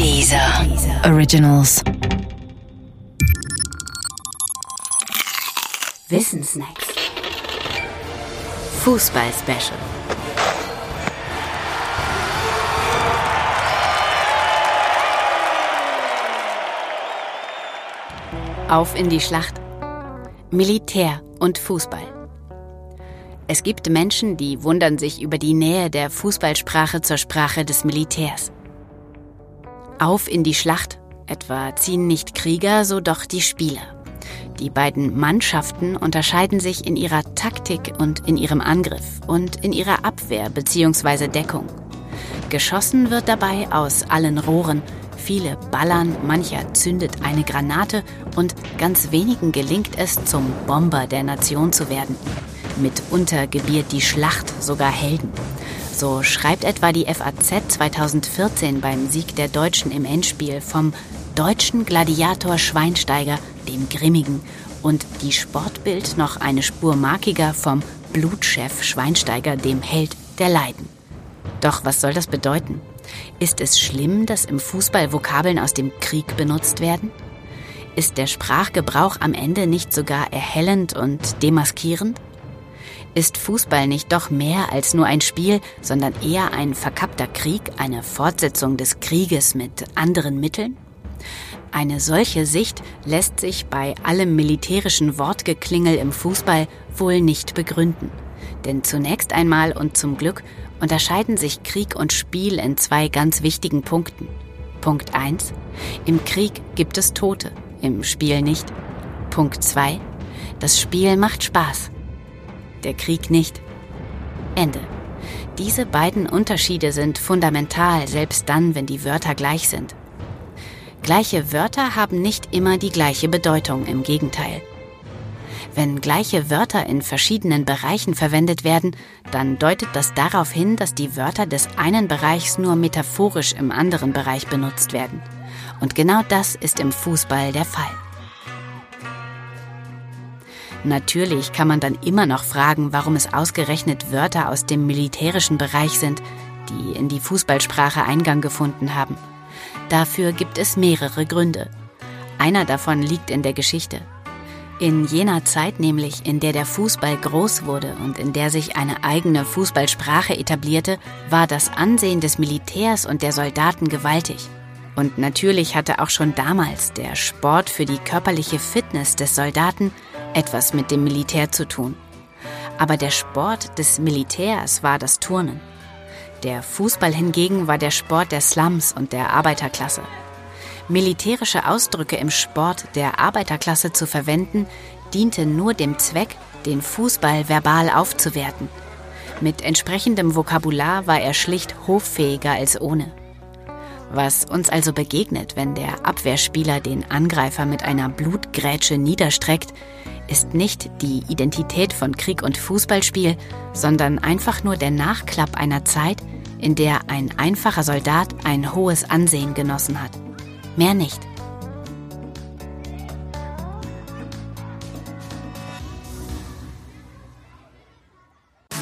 Dieser Originals. Wissensnacks. Fußball-Special. Auf in die Schlacht. Militär und Fußball. Es gibt Menschen, die wundern sich über die Nähe der Fußballsprache zur Sprache des Militärs. Auf in die Schlacht, etwa ziehen nicht Krieger, so doch die Spieler. Die beiden Mannschaften unterscheiden sich in ihrer Taktik und in ihrem Angriff und in ihrer Abwehr bzw. Deckung. Geschossen wird dabei aus allen Rohren, viele ballern, mancher zündet eine Granate und ganz wenigen gelingt es, zum Bomber der Nation zu werden. Mitunter gebiert die Schlacht sogar Helden. So schreibt etwa die FAZ 2014 beim Sieg der Deutschen im Endspiel vom deutschen Gladiator Schweinsteiger, dem Grimmigen, und die Sportbild noch eine Spur markiger vom Blutchef Schweinsteiger, dem Held der Leiden. Doch was soll das bedeuten? Ist es schlimm, dass im Fußball Vokabeln aus dem Krieg benutzt werden? Ist der Sprachgebrauch am Ende nicht sogar erhellend und demaskierend? Ist Fußball nicht doch mehr als nur ein Spiel, sondern eher ein verkappter Krieg, eine Fortsetzung des Krieges mit anderen Mitteln? Eine solche Sicht lässt sich bei allem militärischen Wortgeklingel im Fußball wohl nicht begründen. Denn zunächst einmal und zum Glück unterscheiden sich Krieg und Spiel in zwei ganz wichtigen Punkten. Punkt 1. Im Krieg gibt es Tote, im Spiel nicht. Punkt 2. Das Spiel macht Spaß der Krieg nicht. Ende. Diese beiden Unterschiede sind fundamental, selbst dann, wenn die Wörter gleich sind. Gleiche Wörter haben nicht immer die gleiche Bedeutung, im Gegenteil. Wenn gleiche Wörter in verschiedenen Bereichen verwendet werden, dann deutet das darauf hin, dass die Wörter des einen Bereichs nur metaphorisch im anderen Bereich benutzt werden. Und genau das ist im Fußball der Fall. Natürlich kann man dann immer noch fragen, warum es ausgerechnet Wörter aus dem militärischen Bereich sind, die in die Fußballsprache Eingang gefunden haben. Dafür gibt es mehrere Gründe. Einer davon liegt in der Geschichte. In jener Zeit nämlich, in der der Fußball groß wurde und in der sich eine eigene Fußballsprache etablierte, war das Ansehen des Militärs und der Soldaten gewaltig. Und natürlich hatte auch schon damals der Sport für die körperliche Fitness des Soldaten etwas mit dem Militär zu tun. Aber der Sport des Militärs war das Turnen. Der Fußball hingegen war der Sport der Slums und der Arbeiterklasse. Militärische Ausdrücke im Sport der Arbeiterklasse zu verwenden, diente nur dem Zweck, den Fußball verbal aufzuwerten. Mit entsprechendem Vokabular war er schlicht hoffähiger als ohne. Was uns also begegnet, wenn der Abwehrspieler den Angreifer mit einer Blutgrätsche niederstreckt, ist nicht die Identität von Krieg und Fußballspiel, sondern einfach nur der Nachklapp einer Zeit, in der ein einfacher Soldat ein hohes Ansehen genossen hat. Mehr nicht.